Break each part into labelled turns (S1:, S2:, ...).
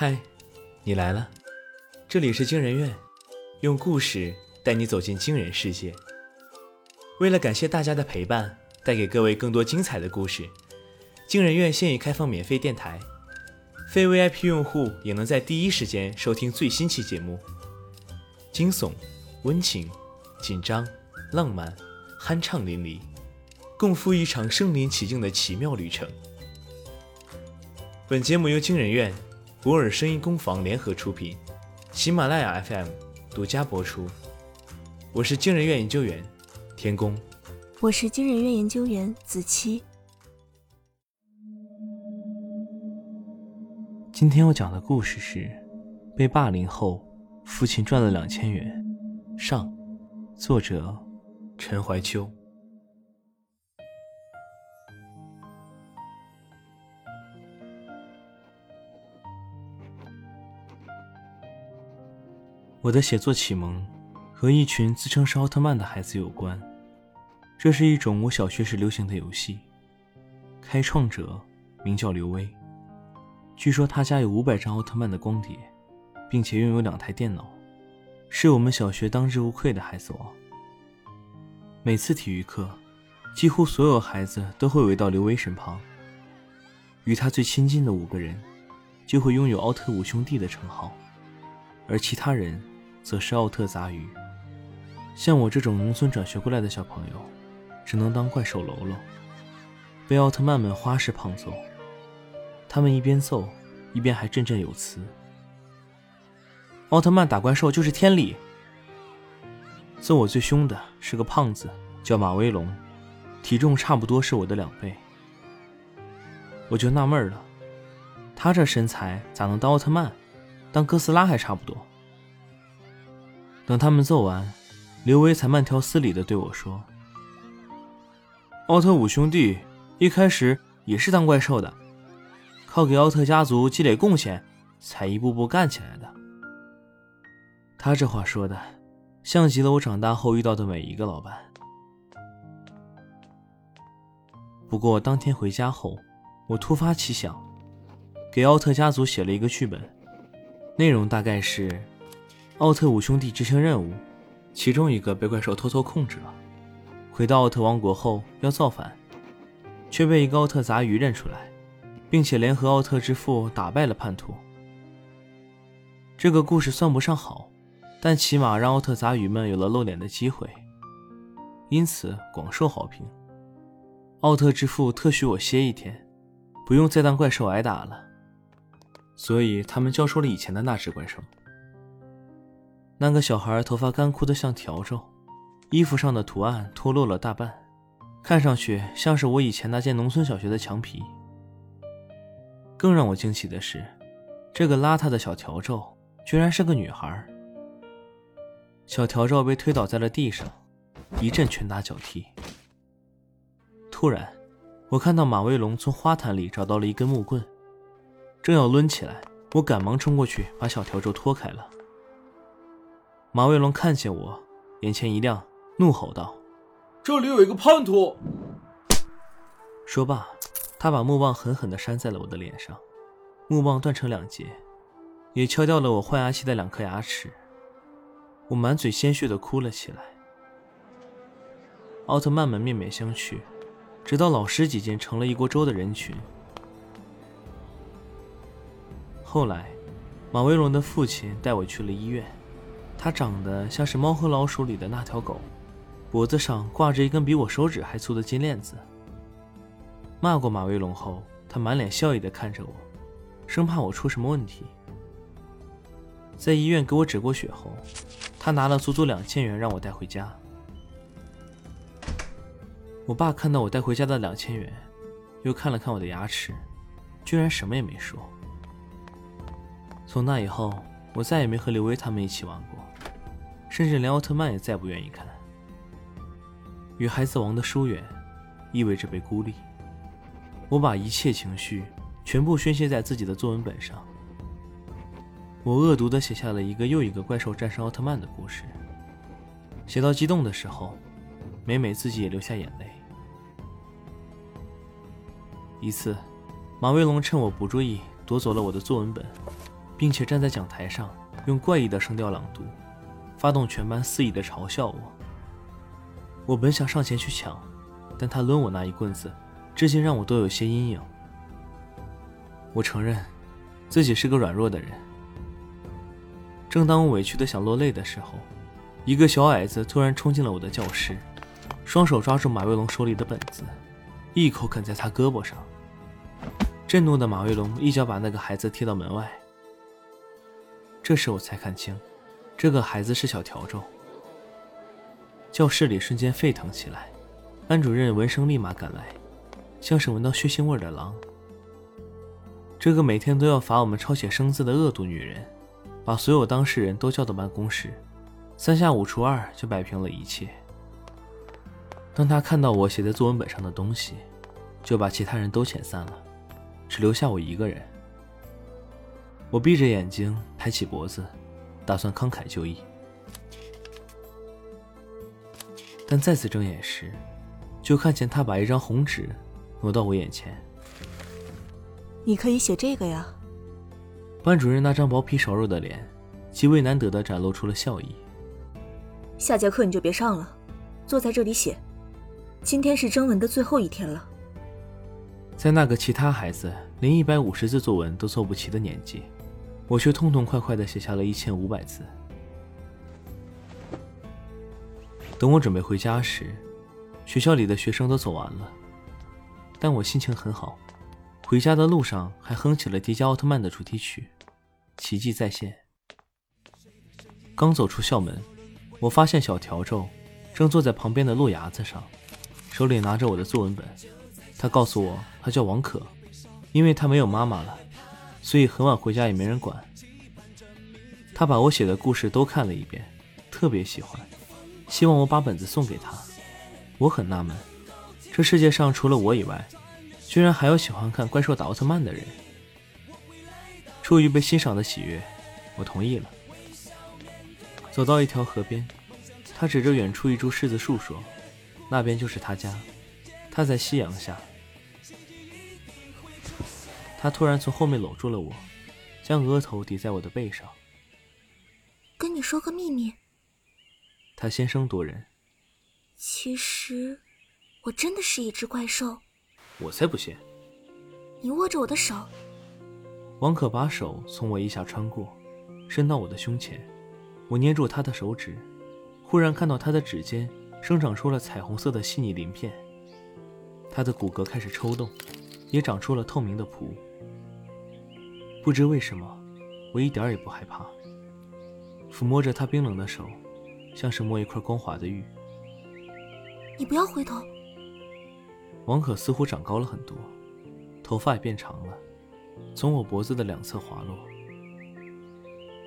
S1: 嗨，你来了，这里是惊人院，用故事带你走进惊人世界。为了感谢大家的陪伴，带给各位更多精彩的故事，惊人院现已开放免费电台，非 VIP 用户也能在第一时间收听最新期节目。惊悚、温情、紧张、浪漫、酣畅淋漓，共赴一场身临其境的奇妙旅程。本节目由惊人院、博尔声音工坊联合出品，喜马拉雅 FM 独家播出。我是惊人院研究员天宫，
S2: 我是惊人院研究员子期。
S1: 今天要讲的故事是被霸凌后。父亲赚了两千元。上，作者陈怀秋。我的写作启蒙和一群自称是奥特曼的孩子有关。这是一种我小学时流行的游戏，开创者名叫刘威，据说他家有五百张奥特曼的光碟。并且拥有两台电脑，是我们小学当之无愧的孩子王。每次体育课，几乎所有孩子都会围到刘威身旁。与他最亲近的五个人，就会拥有“奥特五兄弟”的称号，而其他人，则是“奥特杂鱼”。像我这种农村转学过来的小朋友，只能当怪兽喽喽，被奥特曼们花式胖揍。他们一边揍，一边还振振有词。奥特曼打怪兽就是天理。揍我最凶的是个胖子，叫马威龙，体重差不多是我的两倍。我就纳闷了，他这身材咋能当奥特曼？当哥斯拉还差不多。等他们揍完，刘威才慢条斯理地对我说：“奥特五兄弟一开始也是当怪兽的，靠给奥特家族积累贡献，才一步步干起来的。”他这话说的，像极了我长大后遇到的每一个老板。不过当天回家后，我突发奇想，给奥特家族写了一个剧本，内容大概是：奥特五兄弟执行任务，其中一个被怪兽偷偷控制了，回到奥特王国后要造反，却被一个奥特杂鱼认出来，并且联合奥特之父打败了叛徒。这个故事算不上好。但起码让奥特杂鱼们有了露脸的机会，因此广受好评。奥特之父特许我歇一天，不用再当怪兽挨打了，所以他们交出了以前的那只怪兽。那个小孩头发干枯的像笤帚，衣服上的图案脱落了大半，看上去像是我以前那间农村小学的墙皮。更让我惊奇的是，这个邋遢的小笤帚居然是个女孩。小笤帚被推倒在了地上，一阵拳打脚踢。突然，我看到马威龙从花坛里找到了一根木棍，正要抡起来，我赶忙冲过去把小笤帚拖开了。马卫龙看见我，眼前一亮，怒吼道：“
S3: 这里有一个叛徒！”
S1: 说罢，他把木棒狠狠地扇在了我的脸上，木棒断成两截，也敲掉了我换牙期的两颗牙齿。我满嘴鲜血的哭了起来。奥特曼们面面相觑，直到老师几间成了一锅粥的人群。后来，马威龙的父亲带我去了医院。他长得像是《猫和老鼠》里的那条狗，脖子上挂着一根比我手指还粗的金链子。骂过马威龙后，他满脸笑意的看着我，生怕我出什么问题。在医院给我止过血后。他拿了足足两千元让我带回家。我爸看到我带回家的两千元，又看了看我的牙齿，居然什么也没说。从那以后，我再也没和刘威他们一起玩过，甚至连奥特曼也再不愿意看。与孩子王的疏远，意味着被孤立。我把一切情绪全部宣泄在自己的作文本上。我恶毒地写下了一个又一个怪兽战胜奥特曼的故事。写到激动的时候，每每自己也流下眼泪。一次，马威龙趁我不注意夺走了我的作文本，并且站在讲台上用怪异的声调朗读，发动全班肆意的嘲笑我。我本想上前去抢，但他抡我那一棍子，至今让我都有些阴影。我承认，自己是个软弱的人。正当我委屈的想落泪的时候，一个小矮子突然冲进了我的教室，双手抓住马卫龙手里的本子，一口啃在他胳膊上。震怒的马卫龙一脚把那个孩子踢到门外。这时我才看清，这个孩子是小笤帚。教室里瞬间沸腾起来，班主任闻声立马赶来，像是闻到血腥味的狼。这个每天都要罚我们抄写生字的恶毒女人，把所有当事人都叫到办公室，三下五除二就摆平了一切。当他看到我写在作文本上的东西，就把其他人都遣散了，只留下我一个人。我闭着眼睛，抬起脖子，打算慷慨就义。但再次睁眼时，就看见他把一张红纸挪到我眼前。
S2: 你可以写这个呀。
S1: 班主任那张薄皮少肉的脸，极为难得的展露出了笑意。
S2: 下节课你就别上了，坐在这里写。今天是征文的最后一天了。
S1: 在那个其他孩子连一百五十字作文都做不齐的年纪，我却痛痛快快的写下了一千五百字。等我准备回家时，学校里的学生都走完了，但我心情很好。回家的路上还哼起了《迪迦奥特曼》的主题曲，奇迹再现。刚走出校门，我发现小笤帚正坐在旁边的路牙子上，手里拿着我的作文本。他告诉我，他叫王可，因为他没有妈妈了，所以很晚回家也没人管。他把我写的故事都看了一遍，特别喜欢，希望我把本子送给他。我很纳闷，这世界上除了我以外。居然还有喜欢看怪兽打奥特曼的人。出于被欣赏的喜悦，我同意了。走到一条河边，他指着远处一株柿子树说：“那边就是他家，他在夕阳下。”他突然从后面搂住了我，将额头抵在我的背上。
S2: 跟你说个秘密。
S1: 他先声夺人。
S2: 其实，我真的是一只怪兽。
S1: 我才不信！
S2: 你握着我的手。
S1: 王可把手从我腋下穿过，伸到我的胸前。我捏住他的手指，忽然看到他的指尖生长出了彩虹色的细腻鳞片。他的骨骼开始抽动，也长出了透明的蹼。不知为什么，我一点也不害怕。抚摸着他冰冷的手，像是摸一块光滑的玉。
S2: 你不要回头。
S1: 王可似乎长高了很多，头发也变长了，从我脖子的两侧滑落。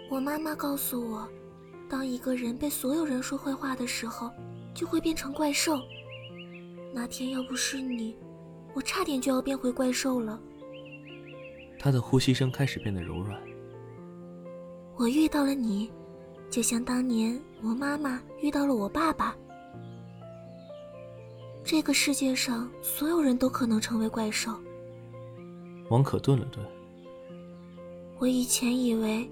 S2: 我妈妈告诉我，当一个人被所有人说坏话的时候，就会变成怪兽。那天要不是你，我差点就要变回怪兽了。
S1: 他的呼吸声开始变得柔软。
S2: 我遇到了你，就像当年我妈妈遇到了我爸爸。这个世界上所有人都可能成为怪兽。
S1: 王可顿了顿。
S2: 我以前以为，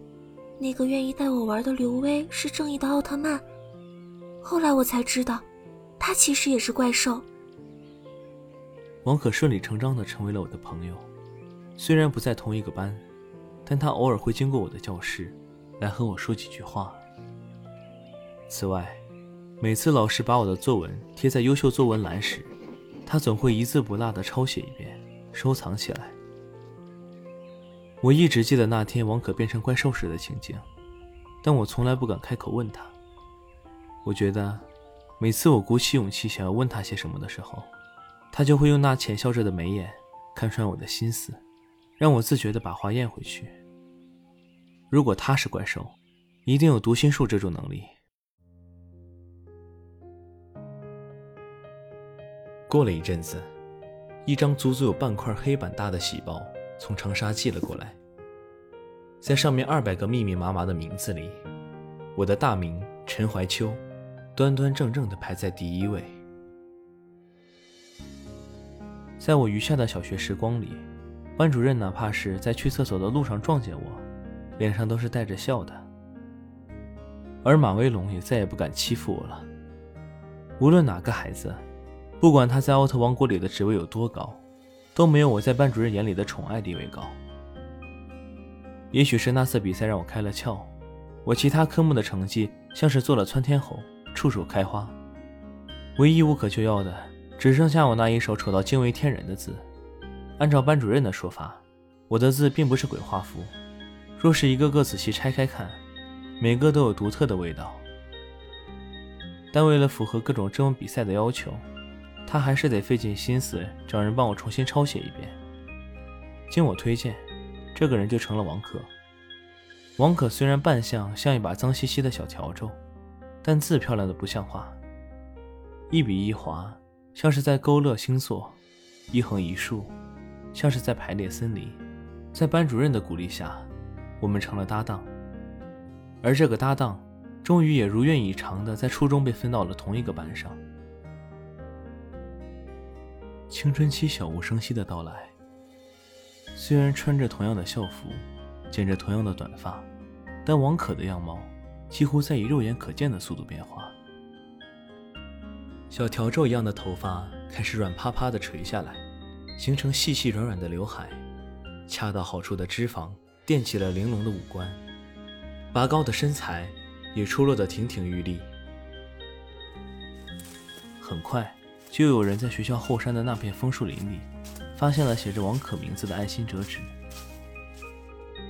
S2: 那个愿意带我玩的刘威是正义的奥特曼，后来我才知道，他其实也是怪兽。
S1: 王可顺理成章的成为了我的朋友，虽然不在同一个班，但他偶尔会经过我的教室，来和我说几句话。此外。每次老师把我的作文贴在优秀作文栏时，他总会一字不落地抄写一遍，收藏起来。我一直记得那天王可变成怪兽时的情景，但我从来不敢开口问他。我觉得，每次我鼓起勇气想要问他些什么的时候，他就会用那浅笑着的眉眼看穿我的心思，让我自觉地把话咽回去。如果他是怪兽，一定有读心术这种能力。过了一阵子，一张足足有半块黑板大的喜报从长沙寄了过来。在上面二百个密密麻麻的名字里，我的大名陈怀秋，端端正正地排在第一位。在我余下的小学时光里，班主任哪怕是在去厕所的路上撞见我，脸上都是带着笑的。而马威龙也再也不敢欺负我了。无论哪个孩子，不管他在奥特王国里的职位有多高，都没有我在班主任眼里的宠爱地位高。也许是那次比赛让我开了窍，我其他科目的成绩像是做了窜天猴，处处开花。唯一无可救药的，只剩下我那一手丑到惊为天人的字。按照班主任的说法，我的字并不是鬼画符，若是一个个仔细拆开看，每个都有独特的味道。但为了符合各种征文比赛的要求，他还是得费尽心思找人帮我重新抄写一遍。经我推荐。这个人就成了王可。王可虽然扮相像一把脏兮兮的小笤帚，但字漂亮的不像话，一笔一划像是在勾勒星座，一横一竖像是在排列森林。在班主任的鼓励下，我们成了搭档。而这个搭档，终于也如愿以偿的在初中被分到了同一个班上。青春期悄无声息的到来。虽然穿着同样的校服，剪着同样的短发，但王可的样貌几乎在以肉眼可见的速度变化。小笤帚一样的头发开始软趴趴的垂下来，形成细细软软的刘海，恰到好处的脂肪垫起了玲珑的五官，拔高的身材也出落得亭亭玉立。很快，就有人在学校后山的那片枫树林里。发现了写着王可名字的爱心折纸。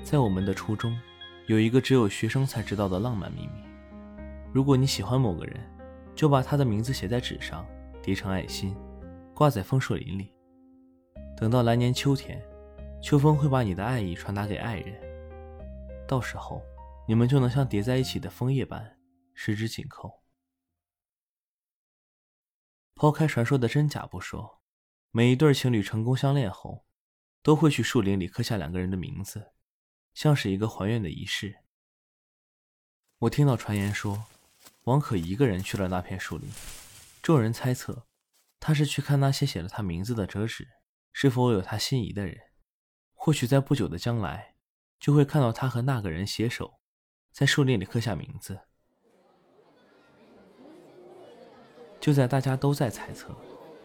S1: 在我们的初中，有一个只有学生才知道的浪漫秘密：如果你喜欢某个人，就把他的名字写在纸上，叠成爱心，挂在枫树林里。等到来年秋天，秋风会把你的爱意传达给爱人，到时候你们就能像叠在一起的枫叶般十指紧扣。抛开传说的真假不说。每一对情侣成功相恋后，都会去树林里刻下两个人的名字，像是一个还愿的仪式。我听到传言说，王可一个人去了那片树林，众人猜测，他是去看那些写了他名字的折纸是否有他心仪的人。或许在不久的将来，就会看到他和那个人携手，在树林里刻下名字。就在大家都在猜测。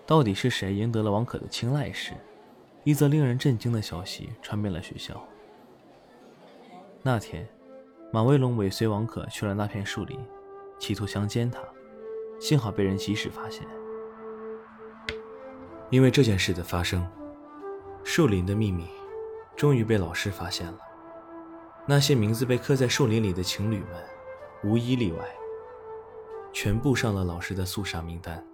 S1: 到底是谁赢得了王可的青睐时，一则令人震惊的消息传遍了学校。那天，马威龙尾随王可去了那片树林，企图强奸她，幸好被人及时发现。因为这件事的发生，树林的秘密终于被老师发现了。那些名字被刻在树林里的情侣们，无一例外，全部上了老师的肃杀名单。